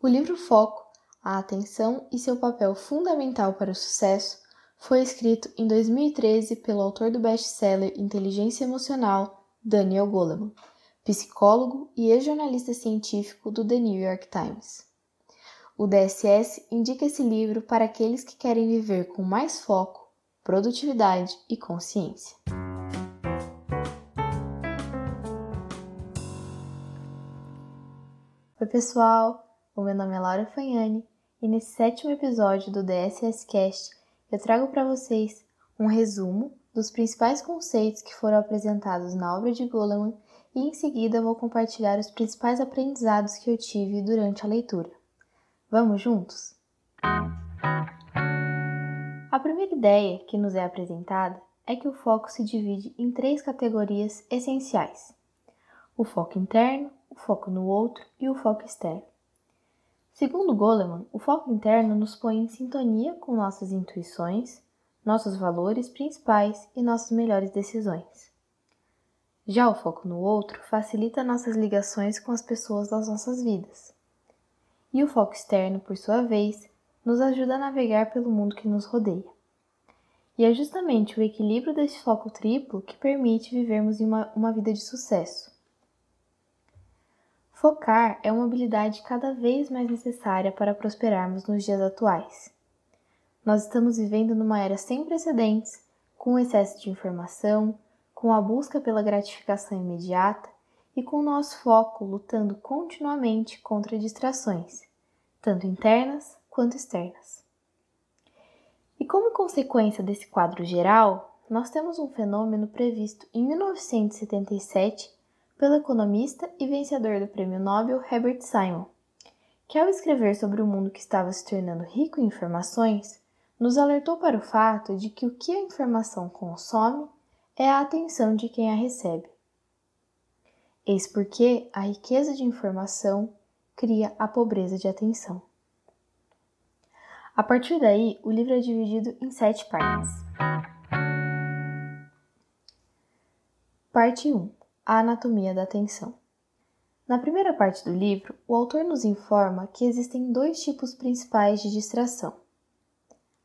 O livro Foco, a atenção e seu papel fundamental para o sucesso foi escrito em 2013 pelo autor do best-seller Inteligência Emocional, Daniel Goleman, psicólogo e ex-jornalista científico do The New York Times. O DSS indica esse livro para aqueles que querem viver com mais foco, produtividade e consciência. Oi, pessoal! O meu nome é Laura Fagnani e nesse sétimo episódio do DSS Cast eu trago para vocês um resumo dos principais conceitos que foram apresentados na obra de Goleman e em seguida vou compartilhar os principais aprendizados que eu tive durante a leitura. Vamos juntos? A primeira ideia que nos é apresentada é que o foco se divide em três categorias essenciais: o foco interno, o foco no outro e o foco externo. Segundo Goleman, o foco interno nos põe em sintonia com nossas intuições, nossos valores principais e nossas melhores decisões. Já o foco no outro facilita nossas ligações com as pessoas das nossas vidas. E o foco externo, por sua vez, nos ajuda a navegar pelo mundo que nos rodeia. E é justamente o equilíbrio desse foco triplo que permite vivermos uma, uma vida de sucesso. Focar é uma habilidade cada vez mais necessária para prosperarmos nos dias atuais. Nós estamos vivendo numa era sem precedentes, com excesso de informação, com a busca pela gratificação imediata e com o nosso foco lutando continuamente contra distrações, tanto internas quanto externas. E como consequência desse quadro geral, nós temos um fenômeno previsto em 1977 pelo economista e vencedor do Prêmio Nobel Herbert Simon, que ao escrever sobre o mundo que estava se tornando rico em informações, nos alertou para o fato de que o que a informação consome é a atenção de quem a recebe. Eis porque a riqueza de informação cria a pobreza de atenção. A partir daí, o livro é dividido em sete partes. Parte 1 a anatomia da atenção. Na primeira parte do livro, o autor nos informa que existem dois tipos principais de distração: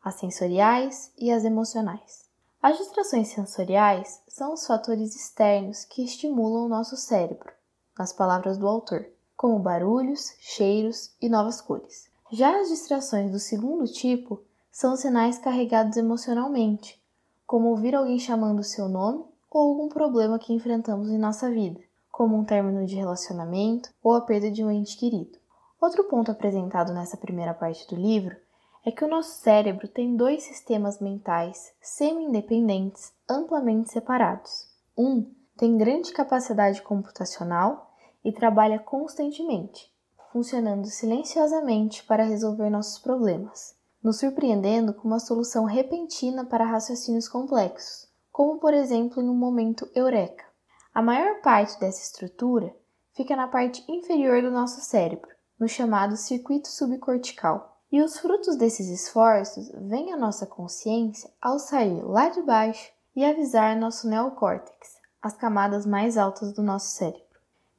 as sensoriais e as emocionais. As distrações sensoriais são os fatores externos que estimulam o nosso cérebro, nas palavras do autor, como barulhos, cheiros e novas cores. Já as distrações do segundo tipo são sinais carregados emocionalmente, como ouvir alguém chamando seu nome ou algum problema que enfrentamos em nossa vida, como um término de relacionamento ou a perda de um ente querido. Outro ponto apresentado nessa primeira parte do livro é que o nosso cérebro tem dois sistemas mentais semi-independentes, amplamente separados. Um tem grande capacidade computacional e trabalha constantemente, funcionando silenciosamente para resolver nossos problemas, nos surpreendendo com uma solução repentina para raciocínios complexos como por exemplo em um momento eureka. A maior parte dessa estrutura fica na parte inferior do nosso cérebro, no chamado circuito subcortical. E os frutos desses esforços vêm à nossa consciência ao sair lá de baixo e avisar nosso neocórtex, as camadas mais altas do nosso cérebro.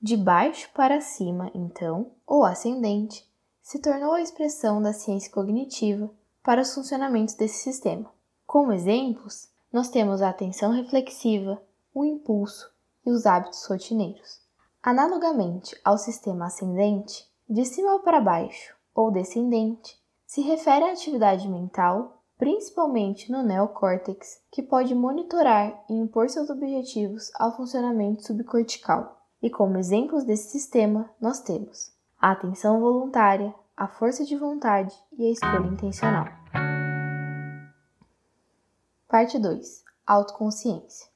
De baixo para cima, então, ou ascendente, se tornou a expressão da ciência cognitiva para os funcionamentos desse sistema. Como exemplos, nós temos a atenção reflexiva, o impulso e os hábitos rotineiros. Analogamente ao sistema ascendente, de cima para baixo ou descendente, se refere à atividade mental, principalmente no neocórtex, que pode monitorar e impor seus objetivos ao funcionamento subcortical. E como exemplos desse sistema, nós temos a atenção voluntária, a força de vontade e a escolha intencional. Parte 2 Autoconsciência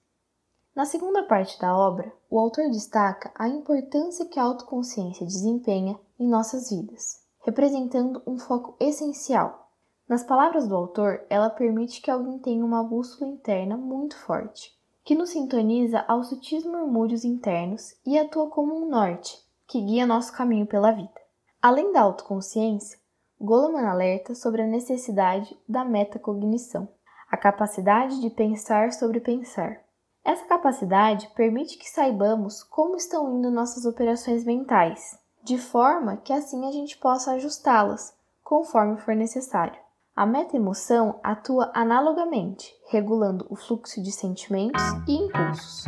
Na segunda parte da obra, o autor destaca a importância que a autoconsciência desempenha em nossas vidas, representando um foco essencial. Nas palavras do autor, ela permite que alguém tenha uma bússola interna muito forte, que nos sintoniza aos sutis murmúrios internos e atua como um norte, que guia nosso caminho pela vida. Além da autoconsciência, Goleman alerta sobre a necessidade da metacognição a capacidade de pensar sobre pensar. Essa capacidade permite que saibamos como estão indo nossas operações mentais, de forma que assim a gente possa ajustá-las conforme for necessário. A meta-emoção atua analogamente, regulando o fluxo de sentimentos e impulsos.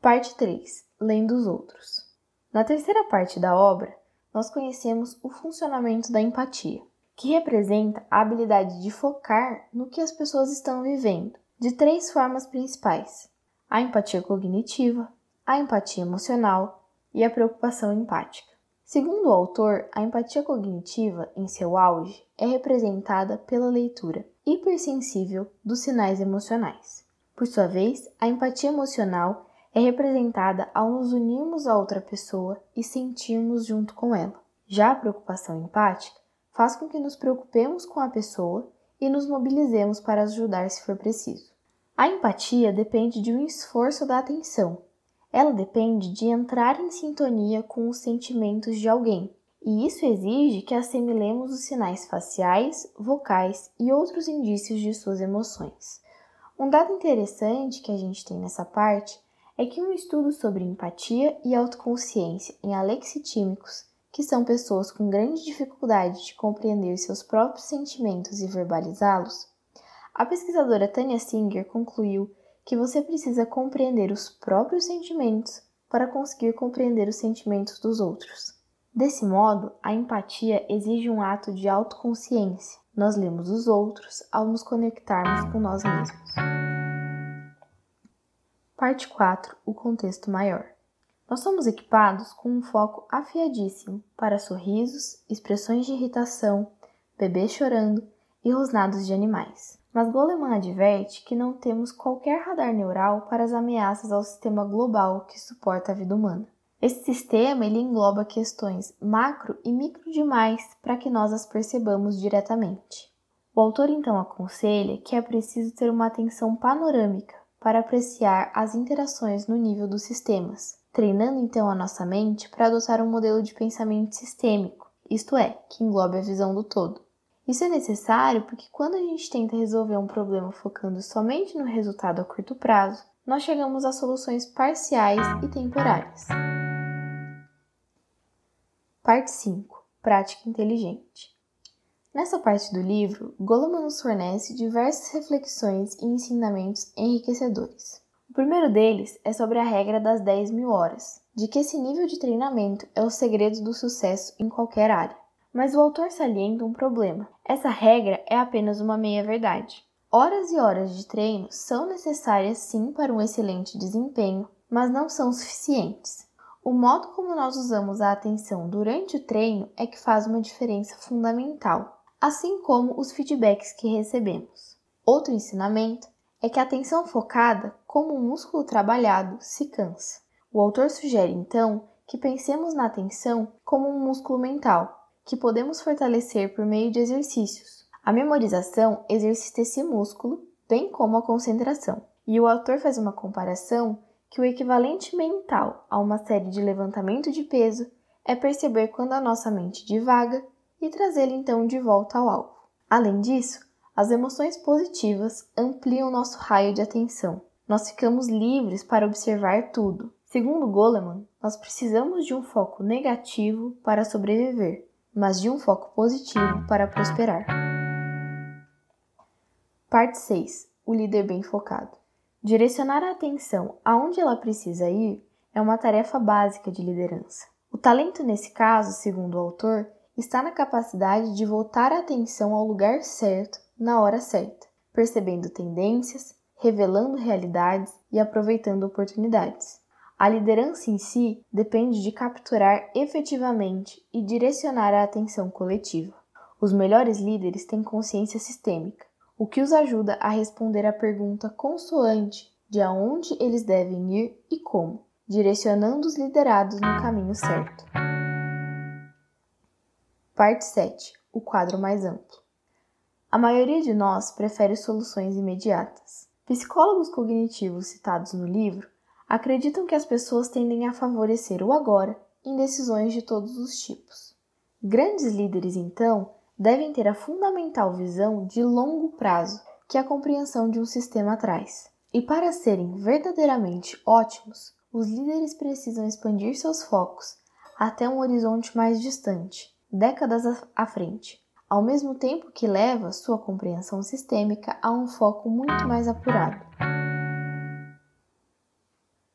Parte 3 Lendo os outros. Na terceira parte da obra, nós conhecemos o funcionamento da empatia, que representa a habilidade de focar no que as pessoas estão vivendo, de três formas principais: a empatia cognitiva, a empatia emocional e a preocupação empática. Segundo o autor, a empatia cognitiva, em seu auge, é representada pela leitura hipersensível dos sinais emocionais. Por sua vez, a empatia emocional é representada ao nos unirmos a outra pessoa e sentirmos junto com ela. Já a preocupação empática faz com que nos preocupemos com a pessoa e nos mobilizemos para ajudar se for preciso. A empatia depende de um esforço da atenção, ela depende de entrar em sintonia com os sentimentos de alguém, e isso exige que assimilemos os sinais faciais, vocais e outros indícios de suas emoções. Um dado interessante que a gente tem nessa parte é que um estudo sobre empatia e autoconsciência em alexitímicos, que são pessoas com grande dificuldade de compreender seus próprios sentimentos e verbalizá-los, a pesquisadora Tanya Singer concluiu que você precisa compreender os próprios sentimentos para conseguir compreender os sentimentos dos outros. Desse modo, a empatia exige um ato de autoconsciência. Nós lemos os outros ao nos conectarmos com nós mesmos. Parte 4 O contexto maior. Nós somos equipados com um foco afiadíssimo para sorrisos, expressões de irritação, bebês chorando e rosnados de animais. Mas Goleman adverte que não temos qualquer radar neural para as ameaças ao sistema global que suporta a vida humana. Esse sistema ele engloba questões macro e micro demais para que nós as percebamos diretamente. O autor então aconselha que é preciso ter uma atenção panorâmica para apreciar as interações no nível dos sistemas, treinando então a nossa mente para adotar um modelo de pensamento sistêmico, isto é, que englobe a visão do todo. Isso é necessário porque quando a gente tenta resolver um problema focando somente no resultado a curto prazo, nós chegamos a soluções parciais e temporárias. Parte 5 Prática Inteligente Nessa parte do livro, Goleman nos fornece diversas reflexões e ensinamentos enriquecedores. O primeiro deles é sobre a regra das 10 mil horas, de que esse nível de treinamento é o segredo do sucesso em qualquer área. Mas o autor salienta um problema. Essa regra é apenas uma meia-verdade. Horas e horas de treino são necessárias sim para um excelente desempenho, mas não são suficientes. O modo como nós usamos a atenção durante o treino é que faz uma diferença fundamental, assim como os feedbacks que recebemos. Outro ensinamento é que a atenção focada, como um músculo trabalhado, se cansa. O autor sugere então que pensemos na atenção como um músculo mental, que podemos fortalecer por meio de exercícios. A memorização exercita esse músculo, bem como a concentração. E o autor faz uma comparação que o equivalente mental a uma série de levantamento de peso é perceber quando a nossa mente divaga e trazê-la então de volta ao alvo. Além disso, as emoções positivas ampliam nosso raio de atenção. Nós ficamos livres para observar tudo. Segundo Goleman, nós precisamos de um foco negativo para sobreviver mas de um foco positivo para prosperar. Parte 6 O líder bem focado. Direcionar a atenção aonde ela precisa ir é uma tarefa básica de liderança. O talento, nesse caso, segundo o autor, está na capacidade de voltar a atenção ao lugar certo, na hora certa, percebendo tendências, revelando realidades e aproveitando oportunidades. A liderança em si depende de capturar efetivamente e direcionar a atenção coletiva. Os melhores líderes têm consciência sistêmica, o que os ajuda a responder à pergunta consoante de aonde eles devem ir e como, direcionando os liderados no caminho certo. Parte 7 O quadro mais amplo. A maioria de nós prefere soluções imediatas. Psicólogos cognitivos citados no livro acreditam que as pessoas tendem a favorecer o agora em decisões de todos os tipos. Grandes líderes, então, devem ter a fundamental visão de longo prazo que a compreensão de um sistema traz. E para serem verdadeiramente ótimos, os líderes precisam expandir seus focos até um horizonte mais distante, décadas à frente, ao mesmo tempo que leva sua compreensão sistêmica a um foco muito mais apurado.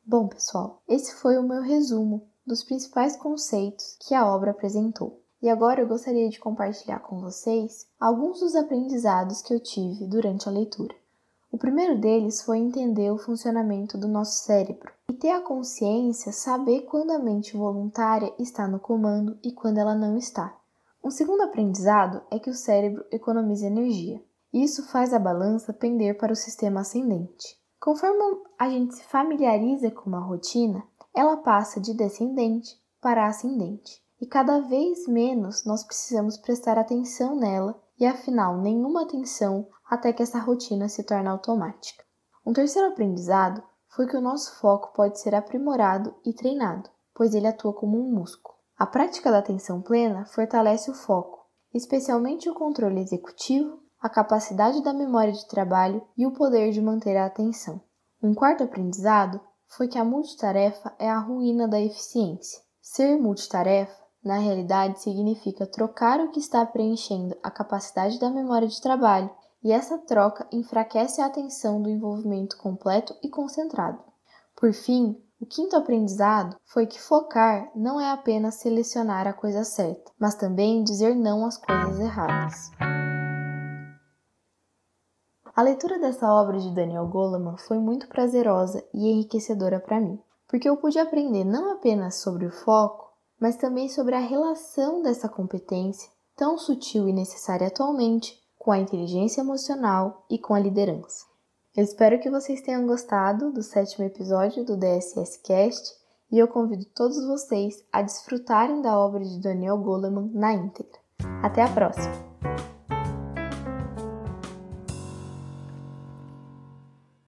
Bom, pessoal, esse foi o meu resumo dos principais conceitos que a obra apresentou. E agora eu gostaria de compartilhar com vocês alguns dos aprendizados que eu tive durante a leitura. O primeiro deles foi entender o funcionamento do nosso cérebro e ter a consciência, saber quando a mente voluntária está no comando e quando ela não está. Um segundo aprendizado é que o cérebro economiza energia. Isso faz a balança pender para o sistema ascendente. Conforme a gente se familiariza com uma rotina, ela passa de descendente para ascendente. E cada vez menos nós precisamos prestar atenção nela e afinal nenhuma atenção até que essa rotina se torne automática. Um terceiro aprendizado foi que o nosso foco pode ser aprimorado e treinado, pois ele atua como um músculo. A prática da atenção plena fortalece o foco, especialmente o controle executivo, a capacidade da memória de trabalho e o poder de manter a atenção. Um quarto aprendizado foi que a multitarefa é a ruína da eficiência. Ser multitarefa, na realidade, significa trocar o que está preenchendo a capacidade da memória de trabalho e essa troca enfraquece a atenção do envolvimento completo e concentrado. Por fim, o quinto aprendizado foi que focar não é apenas selecionar a coisa certa, mas também dizer não às coisas erradas. A leitura dessa obra de Daniel Goleman foi muito prazerosa e enriquecedora para mim, porque eu pude aprender não apenas sobre o foco, mas também sobre a relação dessa competência, tão sutil e necessária atualmente, com a inteligência emocional e com a liderança. Eu espero que vocês tenham gostado do sétimo episódio do DSS Cast e eu convido todos vocês a desfrutarem da obra de Daniel Goleman na íntegra. Até a próxima!